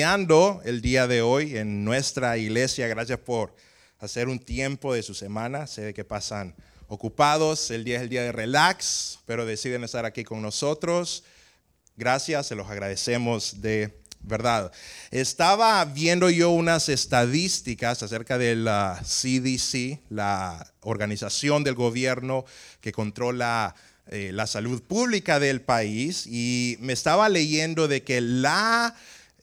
el día de hoy en nuestra iglesia. Gracias por hacer un tiempo de su semana. Sé que pasan ocupados. El día es el día de relax, pero deciden estar aquí con nosotros. Gracias, se los agradecemos de verdad. Estaba viendo yo unas estadísticas acerca de la CDC, la organización del gobierno que controla eh, la salud pública del país, y me estaba leyendo de que la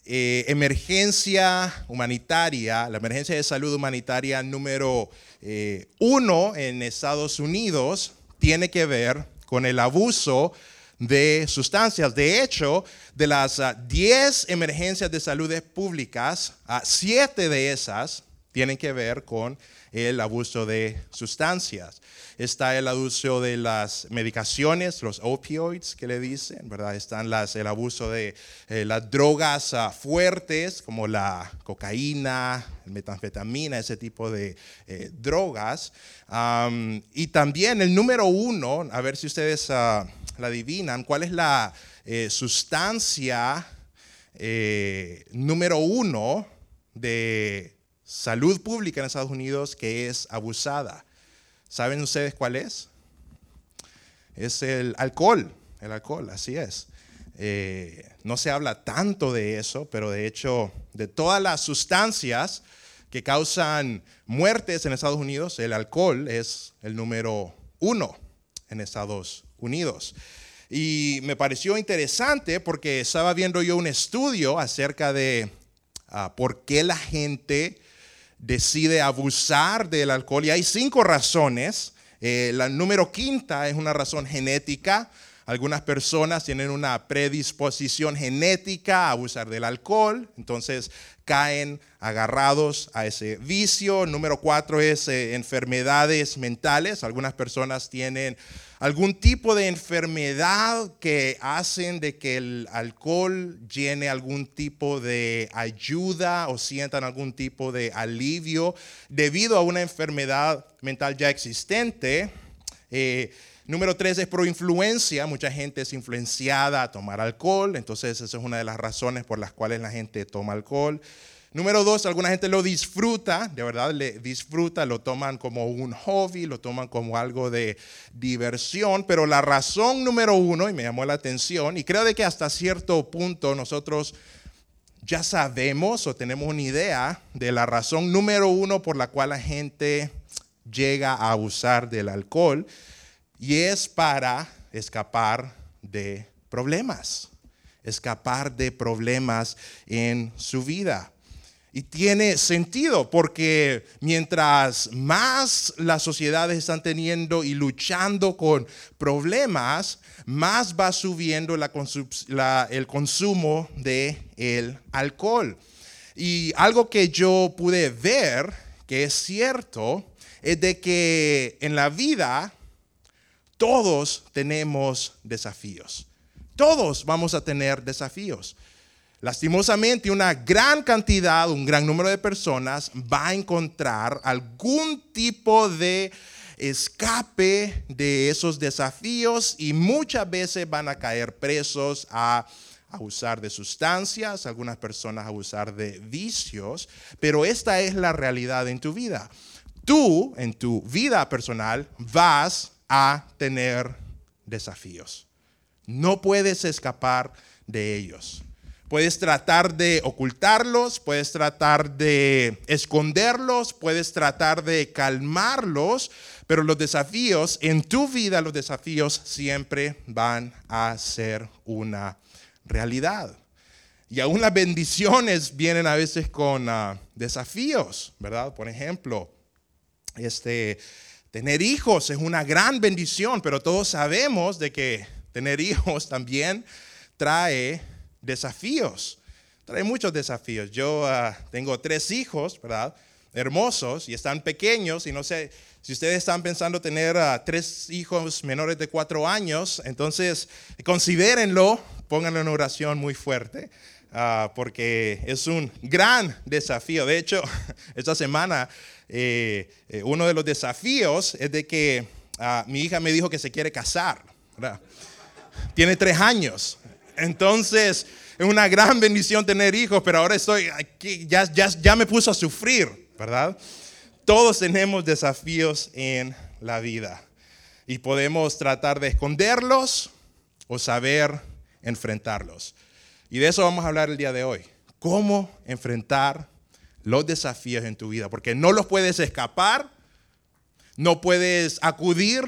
eh, emergencia humanitaria, la emergencia de salud humanitaria número eh, uno en Estados Unidos tiene que ver con el abuso de sustancias. De hecho, de las 10 ah, emergencias de salud públicas, 7 ah, de esas tienen que ver con el abuso de sustancias está el abuso de las medicaciones, los opioids que le dicen, ¿verdad? Están las, el abuso de eh, las drogas ah, fuertes como la cocaína, metanfetamina, ese tipo de eh, drogas. y también el número uno, a ver si ustedes uh, la adivinan, ¿cuál es la eh, sustancia número uno de salud pública en Estados Unidos que es abusada? ¿Saben ustedes cuál es? Es el alcohol, el alcohol, así es. Eh, no se habla tanto de eso, pero de hecho, de todas las sustancias que causan muertes en Estados Unidos, el alcohol es el número uno en Estados Unidos. Y me pareció interesante porque estaba viendo yo un estudio acerca de ah, por qué la gente decide abusar del alcohol y hay cinco razones. Eh, la número quinta es una razón genética. Algunas personas tienen una predisposición genética a abusar del alcohol, entonces caen agarrados a ese vicio. Número cuatro es eh, enfermedades mentales. Algunas personas tienen algún tipo de enfermedad que hacen de que el alcohol llene algún tipo de ayuda o sientan algún tipo de alivio debido a una enfermedad mental ya existente. Eh, número tres es por influencia. Mucha gente es influenciada a tomar alcohol, entonces esa es una de las razones por las cuales la gente toma alcohol. Número dos, alguna gente lo disfruta, de verdad le disfruta, lo toman como un hobby, lo toman como algo de diversión, pero la razón número uno, y me llamó la atención, y creo de que hasta cierto punto nosotros ya sabemos o tenemos una idea de la razón número uno por la cual la gente llega a abusar del alcohol, y es para escapar de problemas, escapar de problemas en su vida. Y tiene sentido porque mientras más las sociedades están teniendo y luchando con problemas, más va subiendo el consumo de el alcohol. Y algo que yo pude ver que es cierto es de que en la vida todos tenemos desafíos. Todos vamos a tener desafíos. Lastimosamente, una gran cantidad, un gran número de personas va a encontrar algún tipo de escape de esos desafíos y muchas veces van a caer presos a abusar de sustancias, algunas personas a abusar de vicios, pero esta es la realidad en tu vida. Tú, en tu vida personal, vas a tener desafíos. No puedes escapar de ellos. Puedes tratar de ocultarlos, puedes tratar de esconderlos, puedes tratar de calmarlos, pero los desafíos en tu vida, los desafíos siempre van a ser una realidad. Y aún las bendiciones vienen a veces con ah, desafíos, ¿verdad? Por ejemplo, este, tener hijos es una gran bendición, pero todos sabemos de que tener hijos también trae desafíos. Trae muchos desafíos. Yo ah, tengo tres hijos, ¿verdad? Hermosos y están pequeños y no sé si ustedes están pensando tener ah, tres hijos menores de cuatro años, entonces considérenlo, pónganlo en oración muy fuerte. Ah, porque es un gran desafío. De hecho, esta semana eh, eh, uno de los desafíos es de que mi hija me dijo que se quiere casar. ¿verdad? Tiene tres años. Entonces, es una gran bendición tener hijos, pero ahora estoy aquí, ya, ya, ya me puso a sufrir, ¿verdad? Todos tenemos desafíos en la vida y podemos tratar de esconderlos o saber enfrentarlos. Y de eso vamos a hablar el día de hoy. ¿Cómo enfrentar los desafíos en tu vida? Porque no los puedes escapar, no puedes acudir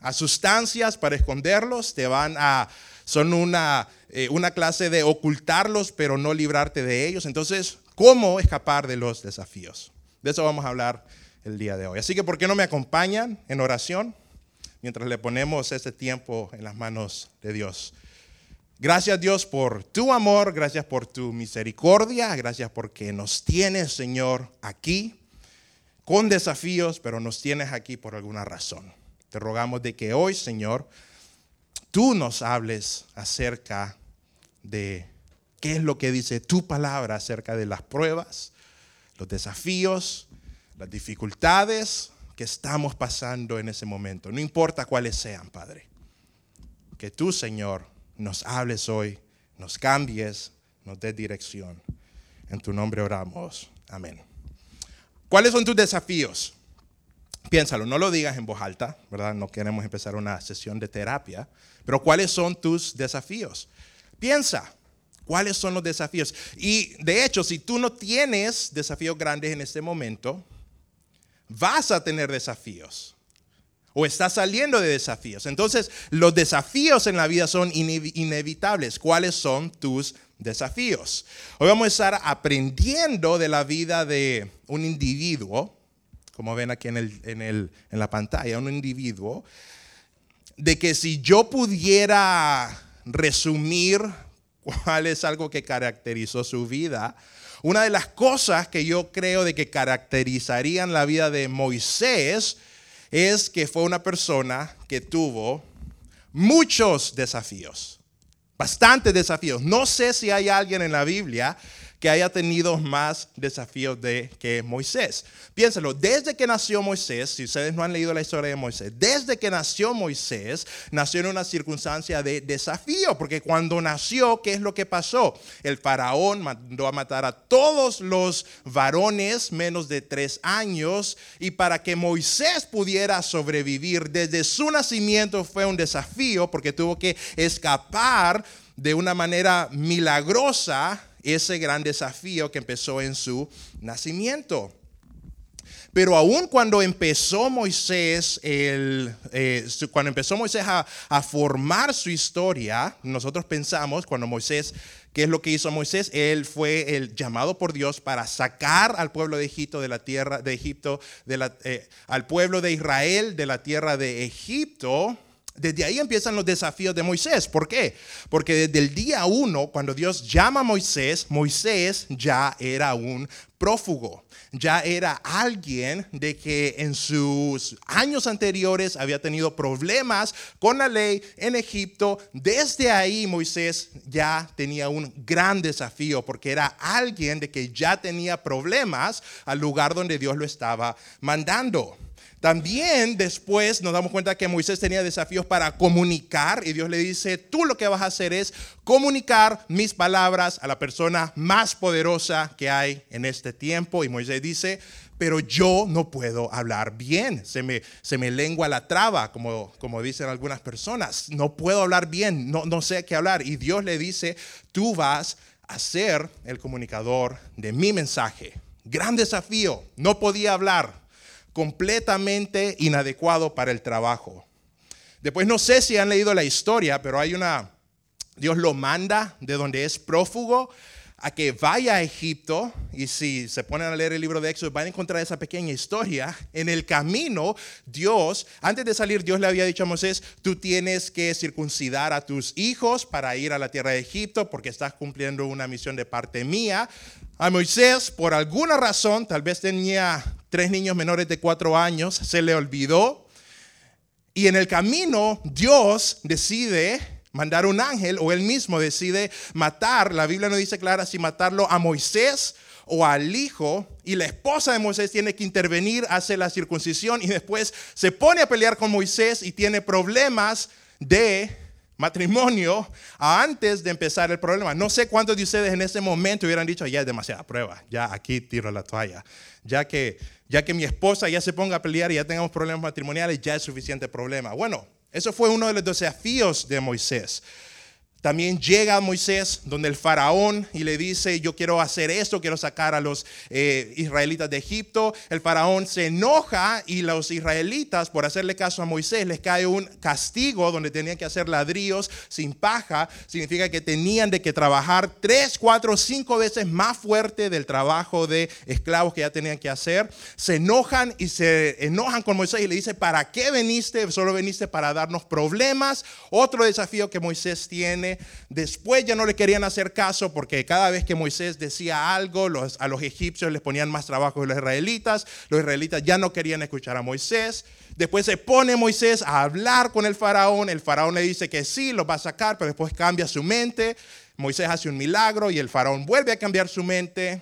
a sustancias para esconderlos, te van a, son una, eh, una clase de ocultarlos, pero no librarte de ellos. Entonces, ¿cómo escapar de los desafíos? De eso vamos a hablar el día de hoy. Así que, ¿por qué no me acompañan en oración mientras le ponemos este tiempo en las manos de Dios? Gracias Dios por tu amor, gracias por tu misericordia, gracias porque nos tienes, Señor, aquí con desafíos, pero nos tienes aquí por alguna razón. Te rogamos de que hoy, Señor, tú nos hables acerca de qué es lo que dice tu palabra acerca de las pruebas, los desafíos, las dificultades que estamos pasando en ese momento. No importa cuáles sean, Padre. Que tú, Señor, nos hables hoy, nos cambies, nos des dirección. En tu nombre oramos. Amén. ¿Cuáles son tus desafíos? Piénsalo, no lo digas en voz alta, ¿verdad? No queremos empezar una sesión de terapia, pero ¿cuáles son tus desafíos? Piensa, ¿cuáles son los desafíos? Y de hecho, si tú no tienes desafíos grandes en este momento, vas a tener desafíos o estás saliendo de desafíos. Entonces, los desafíos en la vida son inevitables. ¿Cuáles son tus desafíos? Hoy vamos a estar aprendiendo de la vida de un individuo, como ven aquí en, en la pantalla, un individuo, de que si yo pudiera resumir cuál es algo que caracterizó su vida, una de las cosas que yo creo de que caracterizarían la vida de Moisés es que fue una persona que tuvo muchos desafíos, bastantes desafíos. No sé si hay alguien en la Biblia que haya tenido más desafíos de que Moisés. Piénselo, desde que nació Moisés, si ustedes no han leído la historia de Moisés, desde que nació Moisés, nació en una circunstancia de desafío, porque cuando nació, ¿qué es lo que pasó? El faraón mandó a matar a todos los varones menos de tres años, y para que Moisés pudiera sobrevivir desde su nacimiento fue un desafío, porque tuvo que escapar de una manera milagrosa ese gran desafío que empezó en su nacimiento. Pero aún cuando empezó Moisés, eh, cuando empezó Moisés a, formar su historia, nosotros pensamos, cuando Moisés, ¿qué es lo que hizo Moisés? Él fue el llamado por Dios para sacar al pueblo de Egipto de la tierra de Egipto, eh, al pueblo de Israel de la tierra de Egipto desde ahí empiezan los desafíos de Moisés. ¿Por qué? Porque desde el día uno, cuando Dios llama a Moisés, Moisés ya era un prófugo, ya era alguien de que en sus años anteriores había tenido problemas con la ley en Egipto. Desde ahí Moisés ya tenía un gran desafío porque era alguien de que ya tenía problemas al lugar donde Dios lo estaba mandando. También después nos damos cuenta que Moisés tenía desafíos para comunicar y Dios le dice, tú lo que vas a hacer es comunicar mis palabras a la persona más poderosa que hay en este tiempo. Y Moisés dice, pero yo no puedo hablar bien, se me, se me lengua la traba, como, como dicen algunas personas, no puedo hablar bien, no, no sé qué hablar. Y Dios le dice, tú vas a ser el comunicador de mi mensaje. Gran desafío, no podía hablar, completamente inadecuado para el trabajo. Después no sé si han leído la historia, pero hay una, Dios lo manda de donde es prófugo a que vaya a Egipto y si se ponen a leer el libro de Éxodo van a encontrar esa pequeña historia. En el camino, Dios, antes de salir, Dios le había dicho a Moisés, tú tienes que circuncidar a tus hijos para ir a la tierra de Egipto porque estás cumpliendo una misión de parte mía. A Moisés, por alguna razón, tal vez tenía tres niños menores de cuatro años, se le olvidó. Y en el camino Dios decide mandar un ángel o él mismo decide matar, la Biblia no dice clara si matarlo a Moisés o al hijo, y la esposa de Moisés tiene que intervenir, hace la circuncisión y después se pone a pelear con Moisés y tiene problemas de matrimonio antes de empezar el problema. No sé cuántos de ustedes en ese momento hubieran dicho, ya es demasiada prueba, ya aquí tiro la toalla. Ya que, ya que mi esposa ya se ponga a pelear y ya tengamos problemas matrimoniales, ya es suficiente problema. Bueno, eso fue uno de los desafíos de Moisés. También llega Moisés donde el faraón y le dice, yo quiero hacer esto, quiero sacar a los eh, israelitas de Egipto. El faraón se enoja y los israelitas, por hacerle caso a Moisés, les cae un castigo donde tenían que hacer ladrillos sin paja. Significa que tenían de que trabajar tres, cuatro, cinco veces más fuerte del trabajo de esclavos que ya tenían que hacer. Se enojan y se enojan con Moisés y le dice, ¿para qué veniste? Solo veniste para darnos problemas. Otro desafío que Moisés tiene Después ya no le querían hacer caso porque cada vez que Moisés decía algo, a los egipcios les ponían más trabajo que los israelitas. Los israelitas ya no querían escuchar a Moisés. Después se pone Moisés a hablar con el faraón. El faraón le dice que sí, lo va a sacar, pero después cambia su mente. Moisés hace un milagro y el faraón vuelve a cambiar su mente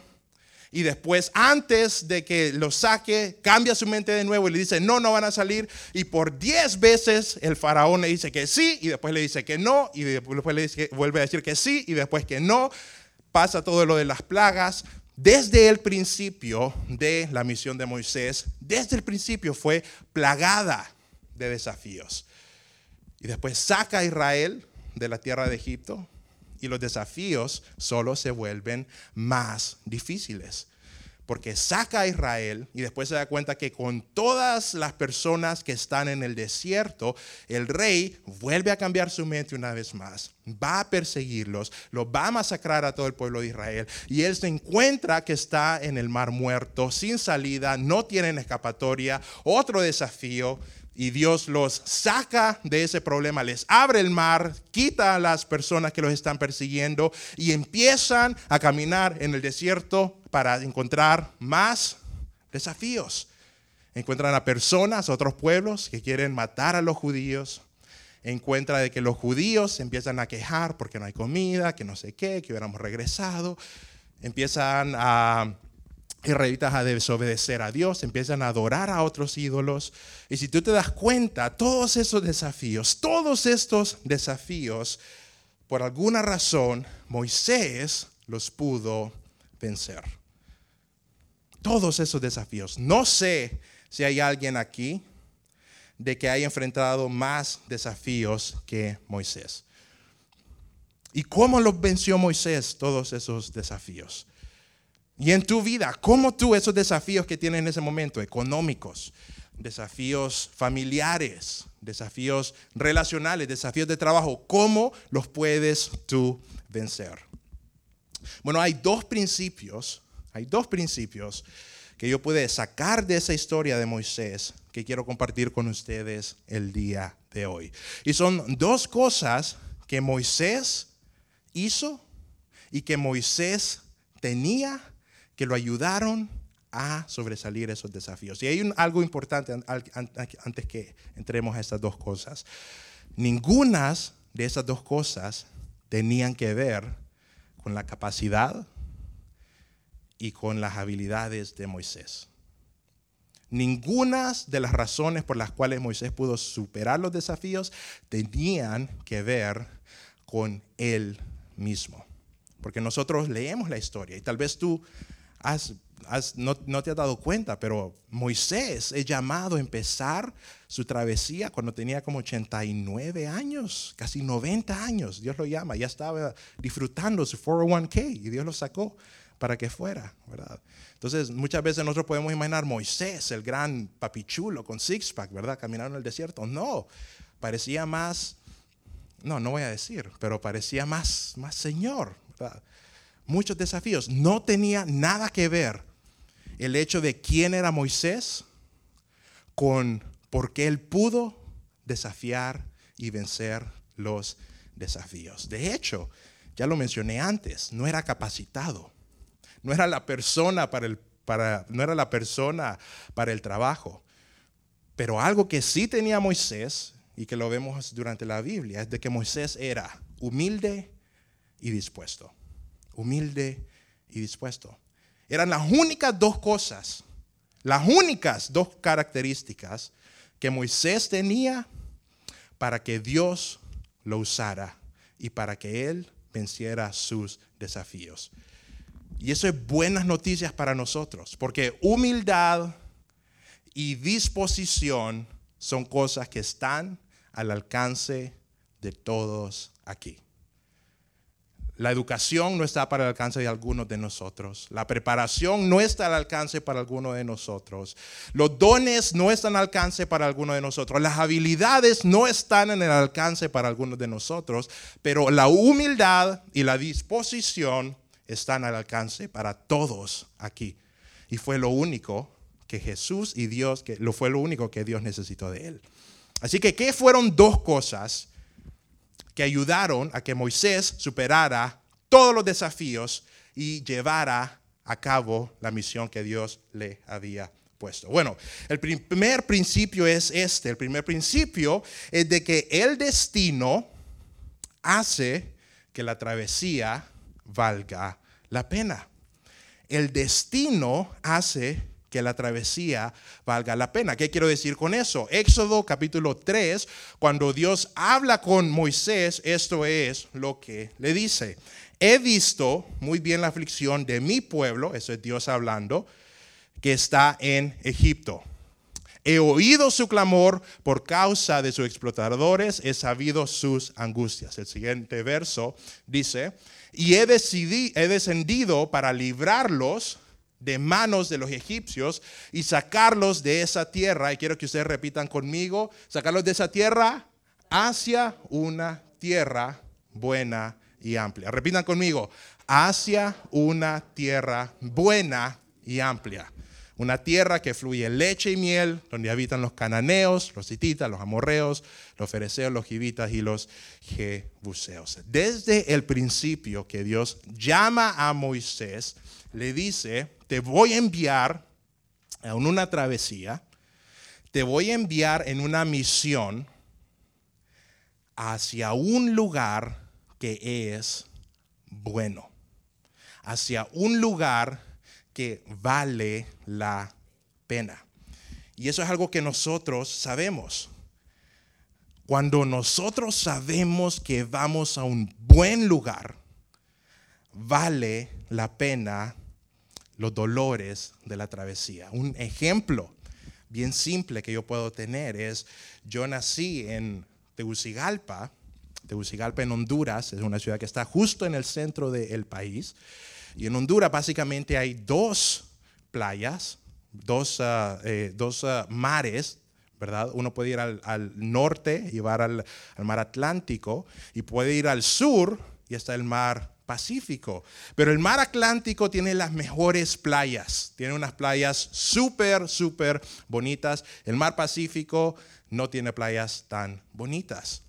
y después, antes de que lo saque, cambia su mente de nuevo y le dice, no, no van a salir. Y por diez veces el faraón le dice que sí y después le dice que no y después le dice, vuelve a decir que sí y después que no. Pasa todo lo de las plagas. Desde el principio de la misión de Moisés, desde el principio fue plagada de desafíos. Y después saca a Israel de la tierra de Egipto, y los desafíos solo se vuelven más difíciles. Porque saca a Israel y después se da cuenta que con todas las personas que están en el desierto, el rey vuelve a cambiar su mente una vez más. Va a perseguirlos, los va a masacrar a todo el pueblo de Israel. Y él se encuentra que está en el mar muerto, sin salida, no tienen escapatoria. Otro desafío y Dios los saca de ese problema, les abre el mar, quita a las personas que los están persiguiendo y empiezan a caminar en el desierto para encontrar más desafíos. Encuentran a personas, otros pueblos que quieren matar a los judíos. Encuentra de que los judíos empiezan a quejar porque no hay comida, que no sé qué, que hubiéramos regresado. Empiezan a israelitas a desobedecer a Dios, empiezan a adorar a otros ídolos. Y si tú te das cuenta, todos esos desafíos, todos estos desafíos, por alguna razón, Moisés los pudo vencer. Todos esos desafíos. No sé si hay alguien aquí de que haya enfrentado más desafíos que Moisés. ¿Y cómo los venció Moisés todos esos desafíos? Y en tu vida, ¿cómo tú esos desafíos que tienes en ese momento, económicos, desafíos familiares, desafíos relacionales, desafíos de trabajo, cómo los puedes tú vencer? Bueno, hay dos principios, hay dos principios que yo pude sacar de esa historia de Moisés que quiero compartir con ustedes el día de hoy. Y son dos cosas que Moisés hizo y que Moisés tenía que lo ayudaron a sobresalir esos desafíos. Y hay algo importante antes que entremos a estas dos cosas. Ninguna de esas dos cosas tenían que ver con la capacidad y con las habilidades de Moisés. Ninguna de las razones por las cuales Moisés pudo superar los desafíos tenían que ver con él mismo. Porque nosotros leemos la historia y tal vez tú no, te has dado cuenta, pero Moisés es llamado a empezar su travesía cuando tenía como 89 años, casi 90 años. Dios lo llama, ya estaba disfrutando su 401k y Dios lo sacó para que fuera, ¿verdad? Entonces, muchas veces nosotros podemos imaginar Moisés, el gran papichulo con six-pack, ¿verdad? Caminando en el desierto. No, parecía más, no, no voy a decir, pero parecía más, más señor, ¿verdad? Muchos desafíos. No tenía nada que ver el hecho de quién era Moisés con por qué él pudo desafiar y vencer los desafíos. De hecho, ya lo mencioné antes, no era capacitado. No era la persona para el, para, no era la persona para el trabajo. Pero algo que sí tenía Moisés y que lo vemos durante la Biblia es de que Moisés era humilde y dispuesto humilde y dispuesto. Eran las únicas dos cosas, las únicas dos características que Moisés tenía para que Dios lo usara y para que Él venciera sus desafíos. Y eso es buenas noticias para nosotros, porque humildad y disposición son cosas que están al alcance de todos aquí. La educación no está para el alcance de algunos de nosotros. La preparación no está al alcance para algunos de nosotros. Los dones no están al alcance para algunos de nosotros. Las habilidades no están en el alcance para algunos de nosotros. Pero la humildad y la disposición están al alcance para todos aquí. Y fue lo único que Jesús y Dios, que lo fue lo único que Dios necesitó de él. Así que, ¿qué fueron dos cosas que ayudaron a que Moisés superara todos los desafíos y llevara a cabo la misión que Dios le había puesto. Bueno, el primer principio es este. El primer principio es de que el destino hace que la travesía valga la pena. El destino hace que la travesía valga la pena. ¿Qué quiero decir con eso? Éxodo capítulo 3, cuando Dios habla con Moisés, esto es lo que le dice. He visto muy bien la aflicción de mi pueblo, eso es Dios hablando, que está en Egipto. He oído su clamor por causa de sus explotadores, he sabido sus angustias. El siguiente verso dice, y he, he descendido para librarlos de manos de los egipcios y sacarlos de esa tierra, y quiero que ustedes repitan conmigo, sacarlos de esa tierra hacia una tierra buena y amplia. Repitan conmigo, hacia una tierra buena y amplia. Una tierra que fluye leche y miel, donde habitan los cananeos, los hititas, los amorreos, los fereceos, los gibitas y los jebuseos. Desde el principio que Dios llama a Moisés, le dice, te voy a enviar en una travesía, te voy a enviar en una misión hacia un lugar que es bueno, hacia un lugar que vale la pena. Y eso es algo que nosotros sabemos. Cuando nosotros sabemos que vamos a un buen lugar, vale la pena los dolores de la travesía. Un ejemplo bien simple que yo puedo tener es, yo nací en Tegucigalpa, Tegucigalpa en Honduras, es una ciudad que está justo en el centro del país, y en Honduras básicamente hay dos playas, dos, eh, dos ah, mares, ¿verdad? Uno puede ir al, norte y va al, al mar Atlántico, y puede ir al sur y está el mar Pacífico. Pero el mar Atlántico tiene las mejores playas. Tiene unas playas súper, súper bonitas. El mar Pacífico no tiene playas tan bonitas.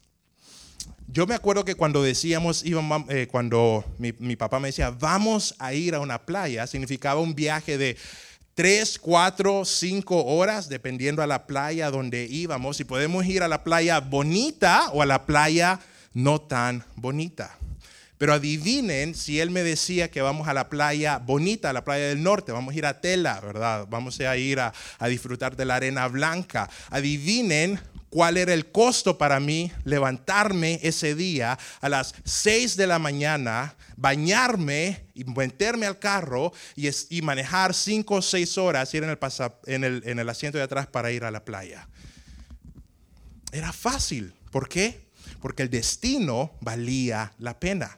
Yo me acuerdo que cuando decíamos, eh, cuando mi, mi papá me decía, vamos a ir a una playa, significaba un viaje de tres, cuatro, cinco horas, dependiendo a la playa donde íbamos. Y podemos ir a la playa bonita o a la playa no tan bonita. Pero adivinen si él me decía que vamos a la playa bonita, a la playa del norte, vamos a ir a Tela, ¿verdad? Vamos a ir a, disfrutar de la arena blanca. Adivinen cuál era el costo para mí levantarme ese día a las 6 de la mañana, bañarme y meterme al carro y, manejar 5 o 6 horas, ir en el, en el asiento de atrás para ir a la playa. Era fácil. ¿Por qué? Porque el destino valía la pena.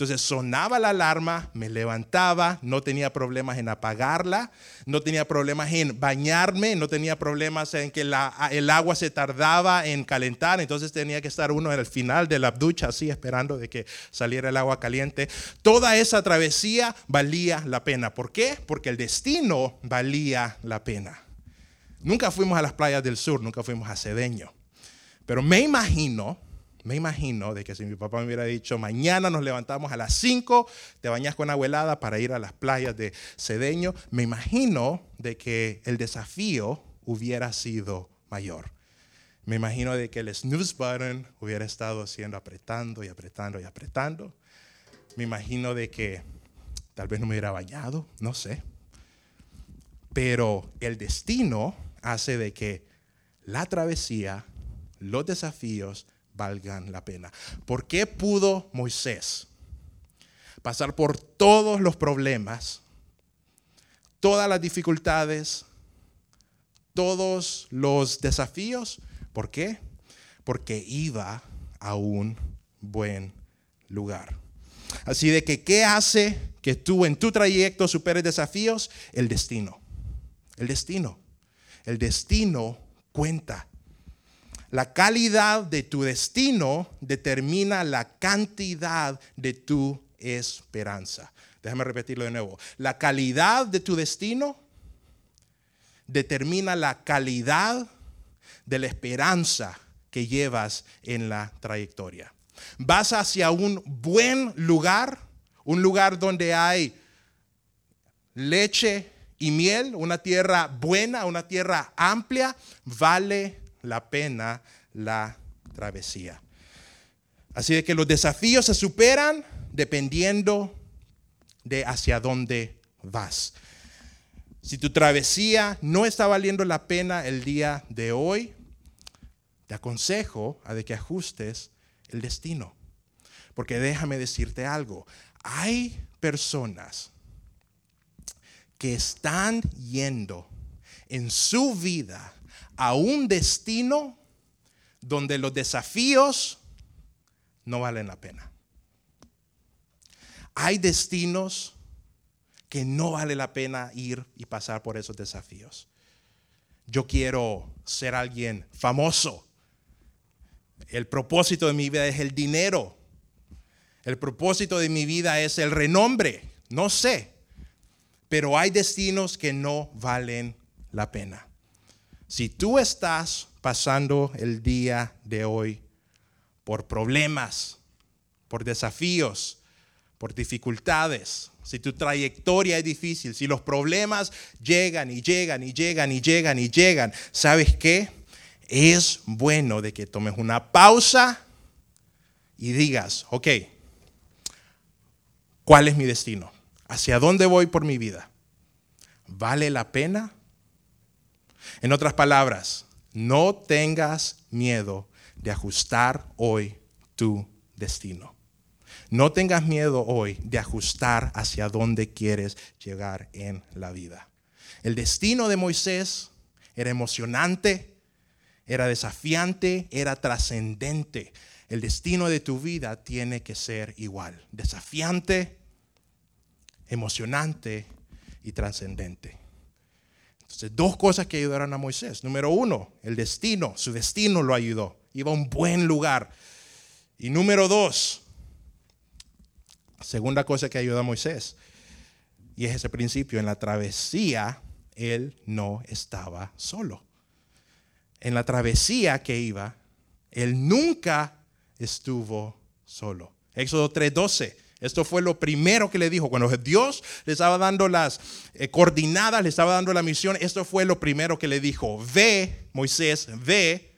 Entonces sonaba la alarma, me levantaba, no tenía problemas en apagarla, no tenía problemas en bañarme, no tenía problemas en que el agua se tardaba en calentar, entonces tenía que estar uno al final de la ducha así esperando de que saliera el agua caliente. Toda esa travesía valía la pena. ¿Por qué? Porque el destino valía la pena. Nunca fuimos a las playas del sur, nunca fuimos a Cedeño, pero me imagino me imagino de que si mi papá me hubiera dicho, mañana nos levantamos a las 5, te bañas con abuelada para ir a las playas de Cedeño, me imagino de que el desafío hubiera sido mayor. Me imagino de que el snooze button hubiera estado haciendo apretando y apretando y apretando. Me imagino de que tal vez no me hubiera bañado, no sé. Pero el destino hace de que la travesía, los desafíos, valgan la pena. ¿Por qué pudo Moisés pasar por todos los problemas, todas las dificultades, todos los desafíos? ¿Por qué? Porque iba a un buen lugar. Así de que, ¿qué hace que tú en tu trayecto superes desafíos? El destino. El destino. El destino cuenta. La calidad de tu destino determina la cantidad de tu esperanza. Déjame repetirlo de nuevo. La calidad de tu destino determina la calidad de la esperanza que llevas en la trayectoria. Vas hacia un buen lugar, un lugar donde hay leche y miel, una tierra buena, una tierra amplia, vale la pena la travesía. Así de que los desafíos se superan dependiendo de hacia dónde vas. Si tu travesía no está valiendo la pena el día de hoy, te aconsejo a de que ajustes el destino. Porque déjame decirte algo, hay personas que están yendo en su vida a un destino donde los desafíos no valen la pena. Hay destinos que no vale la pena ir y pasar por esos desafíos. Yo quiero ser alguien famoso. El propósito de mi vida es el dinero. El propósito de mi vida es el renombre. No sé. Pero hay destinos que no valen la pena. Si tú estás pasando el día de hoy por problemas, por desafíos, por dificultades, si tu trayectoria es difícil, si los problemas llegan y llegan y llegan y llegan y llegan, ¿sabes qué? Es bueno de que tomes una pausa y digas, ok, ¿cuál es mi destino? ¿Hacia dónde voy por mi vida? ¿Vale la pena? En otras palabras, no tengas miedo de ajustar hoy tu destino. No tengas miedo hoy de ajustar hacia dónde quieres llegar en la vida. El destino de Moisés era emocionante, era desafiante, era trascendente. El destino de tu vida tiene que ser igual, desafiante, emocionante y trascendente. Entonces, dos cosas que ayudaron a Moisés. Número uno, el destino, su destino lo ayudó. Iba a un buen lugar. Y número dos, segunda cosa que ayudó a Moisés, y es ese principio, en la travesía, él no estaba solo. En la travesía que iba, él nunca estuvo solo. Éxodo 3:12. Esto fue lo primero que le dijo. Cuando Dios le estaba dando las eh, coordinadas, le estaba dando la misión, esto fue lo primero que le dijo. Ve, Moisés, ve,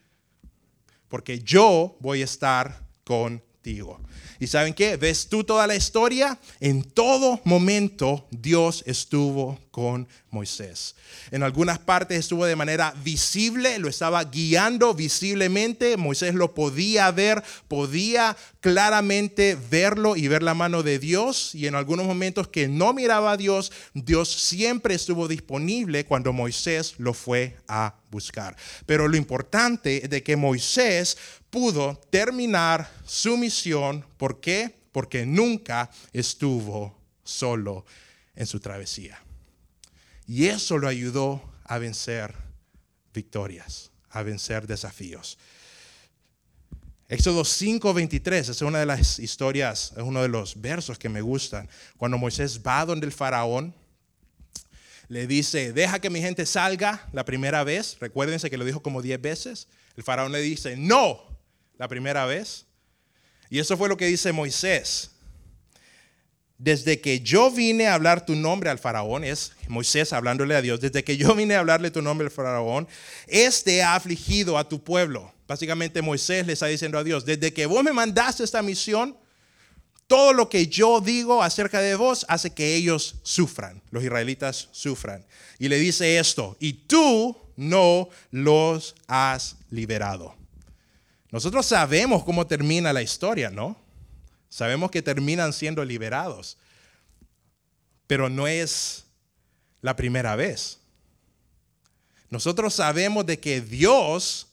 porque yo voy a estar contigo. ¿Y saben qué? ¿Ves tú toda la historia? En todo momento Dios estuvo con Moisés. En algunas partes estuvo de manera visible, lo estaba guiando visiblemente. Moisés lo podía ver, podía claramente verlo y ver la mano de Dios. Y en algunos momentos que no miraba a Dios, Dios siempre estuvo disponible cuando Moisés lo fue a buscar. Pero lo importante es de que Moisés pudo terminar su misión. ¿Por qué? Porque nunca estuvo solo en su travesía. Y eso lo ayudó a vencer victorias, a vencer desafíos. Éxodo 5:23 es una de las historias, es uno de los versos que me gustan. Cuando Moisés va donde el faraón, le dice, deja que mi gente salga la primera vez. Recuérdense que lo dijo como 10 veces. El faraón le dice, no, la primera vez. Y eso fue lo que dice Moisés. Desde que yo vine a hablar tu nombre al faraón, es Moisés hablándole a Dios, desde que yo vine a hablarle tu nombre al faraón, este ha afligido a tu pueblo. Básicamente Moisés le está diciendo a Dios, desde que vos me mandaste esta misión, todo lo que yo digo acerca de vos hace que ellos sufran, los israelitas sufran. Y le dice esto, y tú no los has liberado. Nosotros sabemos cómo termina la historia, ¿no? Sabemos que terminan siendo liberados, pero no es la primera vez. Nosotros sabemos de que Dios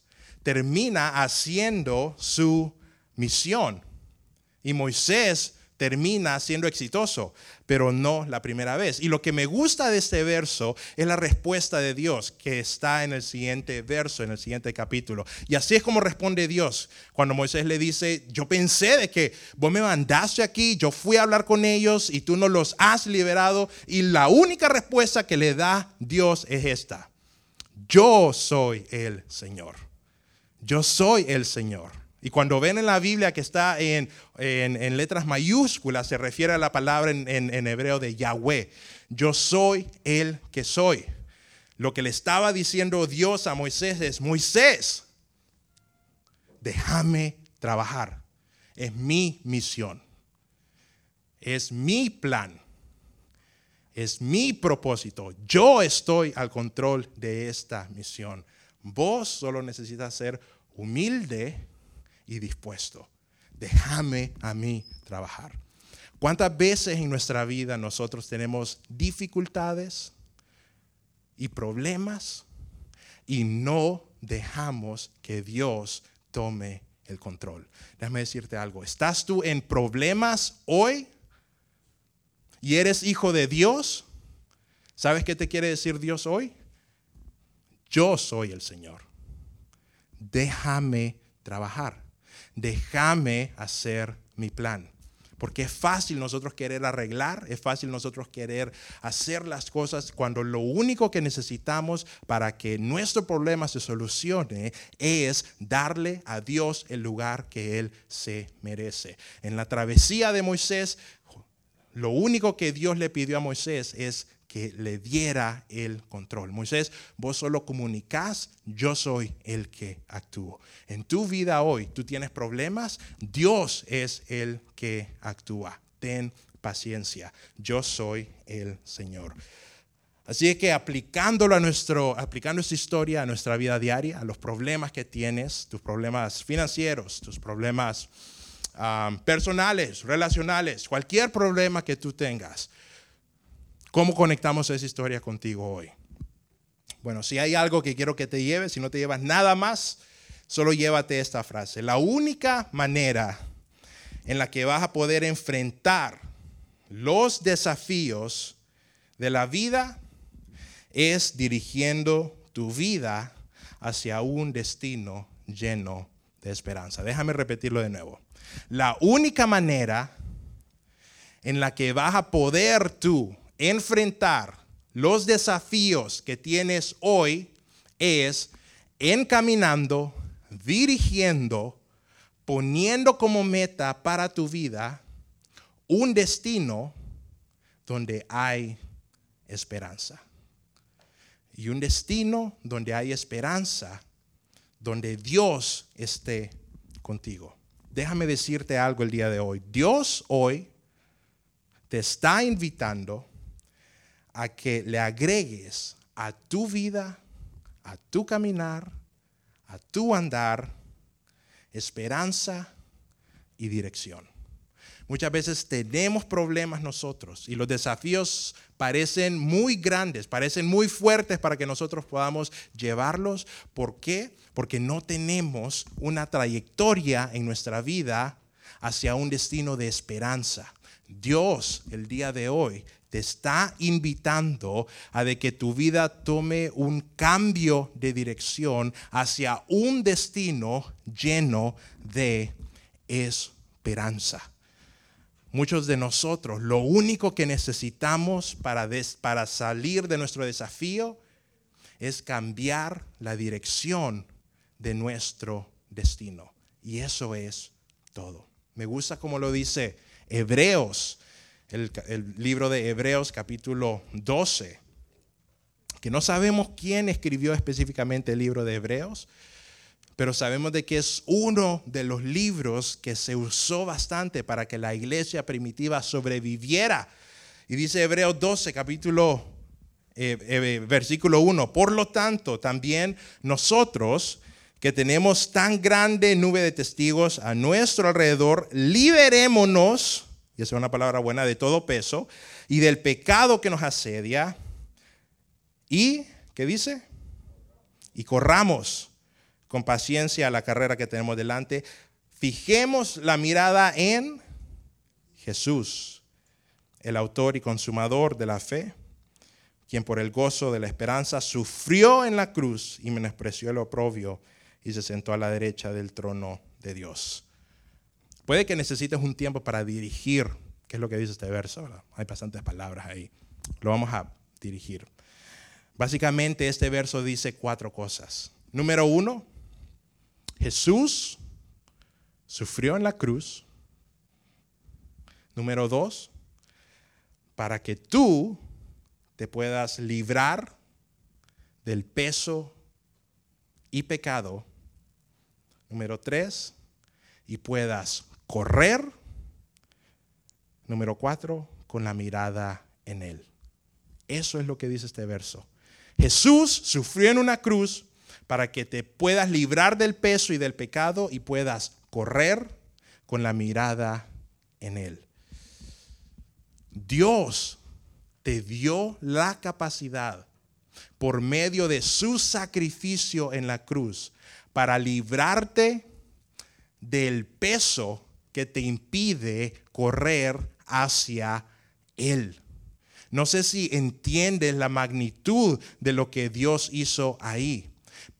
termina haciendo su misión y Moisés termina siendo exitoso, pero no la primera vez. Y lo que me gusta de este verso es la respuesta de Dios que está en el siguiente verso, en el siguiente capítulo. Y así es como responde Dios cuando Moisés le dice, yo pensé de que vos me mandaste aquí, yo fui a hablar con ellos y tú no los has liberado. Y la única respuesta que le da Dios es esta, yo soy el Señor. Yo soy el Señor. Y cuando ven en la Biblia que está en, letras mayúsculas, se refiere a la palabra en, en hebreo de Yahweh. Yo soy el que soy. Lo que le estaba diciendo Dios a Moisés es, Moisés, déjame trabajar. Es mi misión. Es mi plan. Es mi propósito. Yo estoy al control de esta misión. Vos solo necesitas ser humilde y dispuesto. Déjame a mí trabajar. ¿Cuántas veces en nuestra vida nosotros tenemos dificultades y problemas y no dejamos que Dios tome el control? Déjame decirte algo. ¿Estás tú en problemas hoy y eres hijo de Dios? ¿Sabes qué te quiere decir Dios hoy? Yo soy el Señor. Déjame trabajar déjame hacer mi plan. Porque es fácil nosotros querer arreglar, es fácil nosotros querer hacer las cosas cuando lo único que necesitamos para que nuestro problema se solucione es darle a Dios el lugar que Él se merece. En la travesía de Moisés, lo único que Dios le pidió a Moisés es que le diera el control. Moisés, vos solo comunicás, yo soy el que actúo. En tu vida hoy, tú tienes problemas, Dios es el que actúa. Ten paciencia, yo soy el Señor. Así que aplicándolo a nuestro, aplicando esta historia a nuestra vida diaria, a los problemas que tienes, tus problemas financieros, tus problemas ah, personales, relacionales, cualquier problema que tú tengas, ¿Cómo conectamos esa historia contigo hoy? Bueno, si hay algo que quiero que te lleves, si no te llevas nada más, solo llévate esta frase. La única manera en la que vas a poder enfrentar los desafíos de la vida es dirigiendo tu vida hacia un destino lleno de esperanza. Déjame repetirlo de nuevo. La única manera en la que vas a poder tú enfrentar los desafíos que tienes hoy es encaminando, dirigiendo, poniendo como meta para tu vida un destino donde hay esperanza. Y un destino donde hay esperanza, donde Dios esté contigo. Déjame decirte algo el día de hoy. Dios hoy te está invitando a que le agregues a tu vida, a tu caminar, a tu andar, esperanza y dirección. Muchas veces tenemos problemas nosotros y los desafíos parecen muy grandes, parecen muy fuertes para que nosotros podamos llevarlos. ¿Por qué? Porque no tenemos una trayectoria en nuestra vida hacia un destino de esperanza. Dios el día de hoy te está invitando a que tu vida tome un cambio de dirección hacia un destino lleno de esperanza. Muchos de nosotros lo único que necesitamos para, para salir de nuestro desafío es cambiar la dirección de nuestro destino. Y eso es todo. Me gusta como lo dice Hebreos el, libro de Hebreos capítulo 12, que no sabemos quién escribió específicamente el libro de Hebreos, pero sabemos de que es uno de los libros que se usó bastante para que la iglesia primitiva sobreviviera. Y dice Hebreos 12, capítulo, eh, eh, versículo 1, por lo tanto, también nosotros que tenemos tan grande nube de testigos a nuestro alrededor, liberémonos, y esa es una palabra buena, de todo peso y del pecado que nos asedia. Y, ¿qué dice? Y corramos con paciencia la carrera que tenemos delante. Fijemos la mirada en Jesús, el autor y consumador de la fe, quien por el gozo de la esperanza sufrió en la cruz y menospreció el oprobio y se sentó a la derecha del trono de Dios. Puede que necesites un tiempo para dirigir, qué es lo que dice este verso, hay bastantes palabras ahí. Lo vamos a dirigir. Básicamente este verso dice cuatro cosas. Número uno, Jesús sufrió en la cruz. Número dos, para que tú te puedas librar del peso y pecado. Número tres, y puedas correr. Número cuatro, con la mirada en Él. Eso es lo que dice este verso. Jesús sufrió en una cruz para que te puedas librar del peso y del pecado y puedas correr con la mirada en Él. Dios te dio la capacidad por medio de su sacrificio en la cruz para librarte del peso que te impide correr hacia Él. No sé si entiendes la magnitud de lo que Dios hizo ahí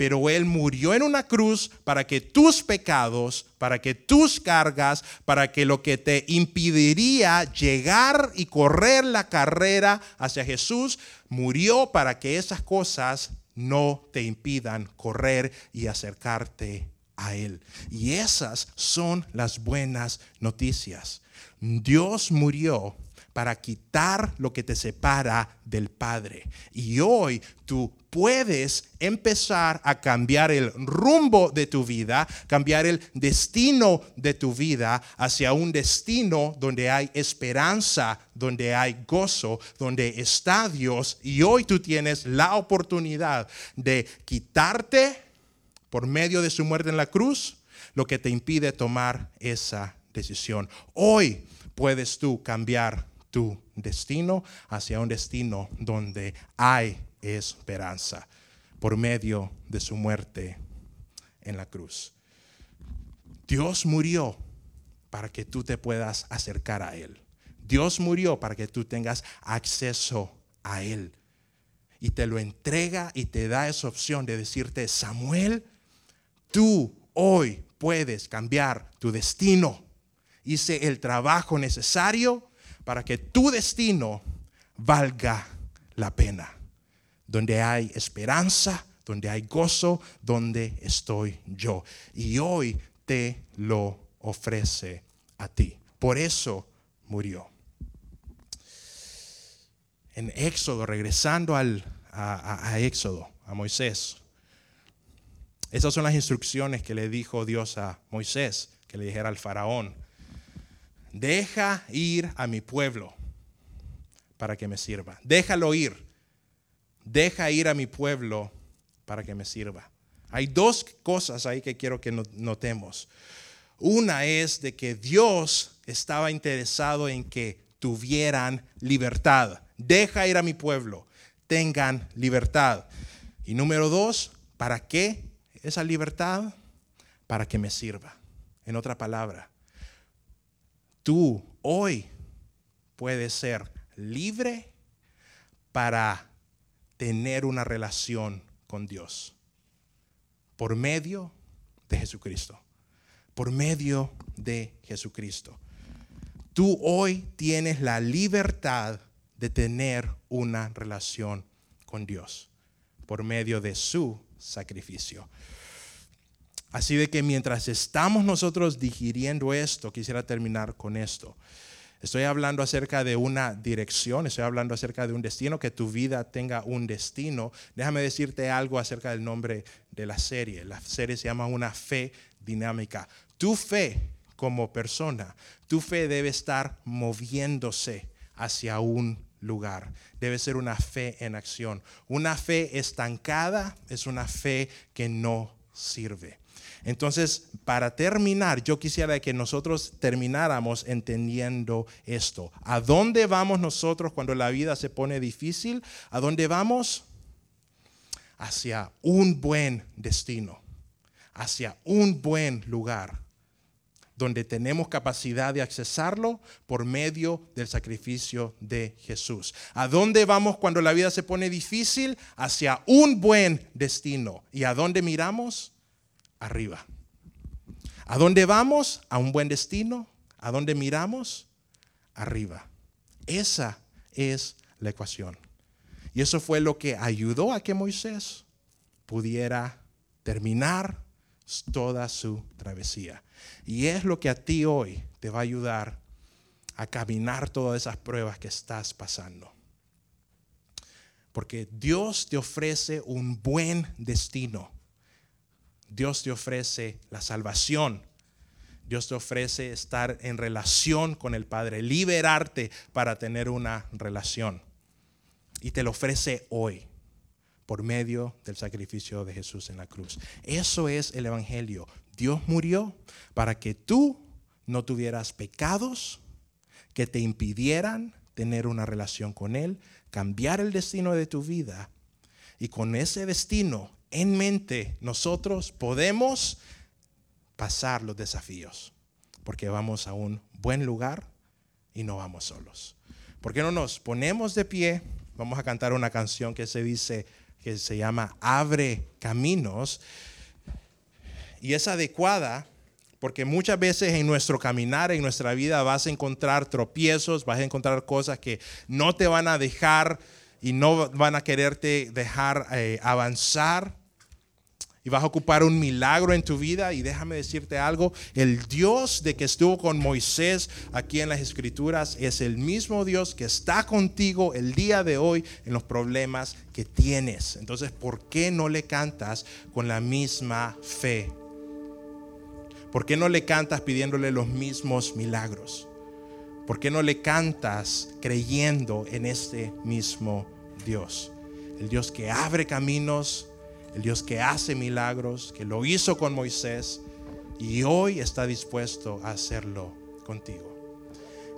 pero Él murió en una cruz para que tus pecados, para que tus cargas, para que lo que te impediría llegar y correr la carrera hacia Jesús, murió para que esas cosas no te impidan correr y acercarte a Él. Y esas son las buenas noticias. Dios murió para quitar lo que te separa del Padre. Y hoy tú puedes empezar a cambiar el rumbo de tu vida, cambiar el destino de tu vida hacia un destino donde hay esperanza, donde hay gozo, donde está Dios. Y hoy tú tienes la oportunidad de quitarte por medio de su muerte en la cruz lo que te impide tomar esa decisión. Hoy puedes tú cambiar tu destino hacia un destino donde hay esperanza por medio de su muerte en la cruz. Dios murió para que tú te puedas acercar a Él. Dios murió para que tú tengas acceso a Él. Y te lo entrega y te da esa opción de decirte, Samuel, tú hoy puedes cambiar tu destino. Hice el trabajo necesario para que tu destino valga la pena. Donde hay esperanza, donde hay gozo, donde estoy yo. Y hoy te lo ofrece a ti. Por eso murió. En Éxodo, regresando al, a, a Éxodo, a Moisés, esas son las instrucciones que le dijo Dios a Moisés, que le dijera al faraón deja ir a mi pueblo para que me sirva. Déjalo ir. Deja ir a mi pueblo para que me sirva. Hay dos cosas ahí que quiero que notemos. Una es de que Dios estaba interesado en que tuvieran libertad. Deja ir a mi pueblo, tengan libertad. Y número dos, ¿para qué esa libertad? Para que me sirva. En otra palabra, tú hoy puedes ser libre para tener una relación con Dios por medio de Jesucristo. Por medio de Jesucristo. Tú hoy tienes la libertad de tener una relación con Dios por medio de su sacrificio. Así de que mientras estamos nosotros digiriendo esto, quisiera terminar con esto. Estoy hablando acerca de una dirección, estoy hablando acerca de un destino, que tu vida tenga un destino. Déjame decirte algo acerca del nombre de la serie. La serie se llama Una fe dinámica. Tu fe como persona, tu fe debe estar moviéndose hacia un lugar. Debe ser una fe en acción. Una fe estancada es una fe que no sirve. Entonces, para terminar, yo quisiera que nosotros termináramos entendiendo esto. ¿A dónde vamos nosotros cuando la vida se pone difícil? ¿A dónde vamos? Hacia un buen destino, hacia un buen lugar donde tenemos capacidad de accesarlo por medio del sacrificio de Jesús. ¿A dónde vamos cuando la vida se pone difícil? Hacia un buen destino. ¿Y a dónde miramos? Arriba. ¿A dónde vamos? A un buen destino. ¿A dónde miramos? Arriba. Esa es la ecuación. Y eso fue lo que ayudó a que Moisés pudiera terminar toda su travesía. Y es lo que a ti hoy te va a ayudar a caminar todas esas pruebas que estás pasando. Porque Dios te ofrece un buen destino. Dios te ofrece la salvación. Dios te ofrece estar en relación con el Padre, liberarte para tener una relación. Y te lo ofrece hoy por medio del sacrificio de Jesús en la cruz. Eso es el Evangelio. Dios murió para que tú no tuvieras pecados que te impidieran tener una relación con Él, cambiar el destino de tu vida. Y con ese destino en mente, nosotros podemos pasar los desafíos, porque vamos a un buen lugar y no vamos solos. ¿Por qué no nos ponemos de pie? Vamos a cantar una canción que se dice, que se llama Abre Caminos y es adecuada porque muchas veces en nuestro caminar, en nuestra vida, vas a encontrar tropiezos, vas a encontrar cosas que no te van a dejar y no van a quererte dejar eh, avanzar. Vas a ocupar un milagro en tu vida. Y déjame decirte algo, el Dios de que estuvo con Moisés aquí en las escrituras es el mismo Dios que está contigo el día de hoy en los problemas que tienes. Entonces, ¿por qué no le cantas con la misma fe? ¿Por qué no le cantas pidiéndole los mismos milagros? ¿Por qué no le cantas creyendo en este mismo Dios? El Dios que abre caminos, el Dios que hace milagros, que lo hizo con Moisés y hoy está dispuesto a hacerlo contigo.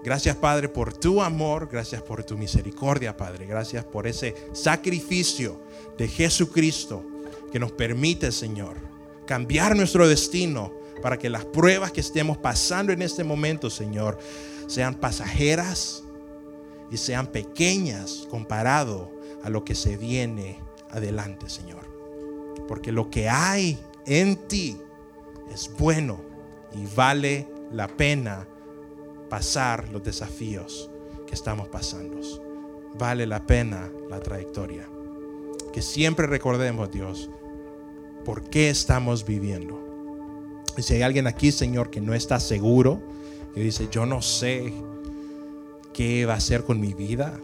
Gracias Padre por tu amor, gracias por tu misericordia Padre, gracias por ese sacrificio de Jesucristo que nos permite Señor cambiar nuestro destino para que las pruebas que estemos pasando en este momento, Señor, sean pasajeras y sean pequeñas comparado a lo que se viene adelante, Señor. Porque lo que hay en ti es bueno y vale la pena pasar los desafíos que estamos pasando. Vale la pena la trayectoria. Que siempre recordemos, Dios, por qué estamos viviendo y si hay alguien aquí, Señor, que no está seguro, que dice, yo no sé qué va a hacer con mi vida,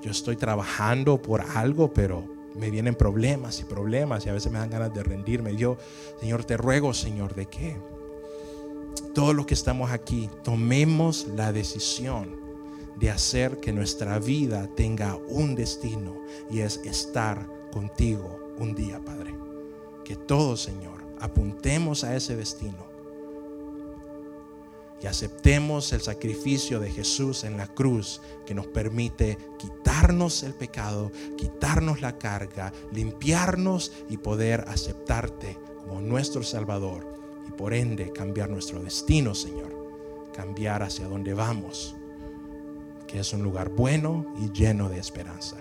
yo estoy trabajando por algo, pero me vienen problemas y problemas y a veces me dan ganas de rendirme. Yo, Señor, te ruego, Señor, de que todos los que estamos aquí tomemos la decisión de hacer que nuestra vida tenga un destino y es estar contigo un día, Padre. Que todos, Señor, apuntemos a ese destino y aceptemos el sacrificio de Jesús en la cruz que nos permite quitarnos el pecado, quitarnos la carga, limpiarnos y poder aceptarte como nuestro Salvador y por ende cambiar nuestro destino, Señor, cambiar hacia donde vamos, que es un lugar bueno y lleno de esperanza,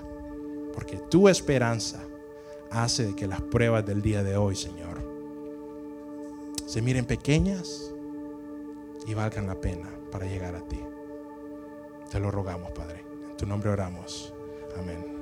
porque tu esperanza hace que las pruebas del día de hoy, Señor, se miren pequeñas y valgan la pena para llegar a ti. Te lo rogamos, Padre. En tu nombre oramos. Amén.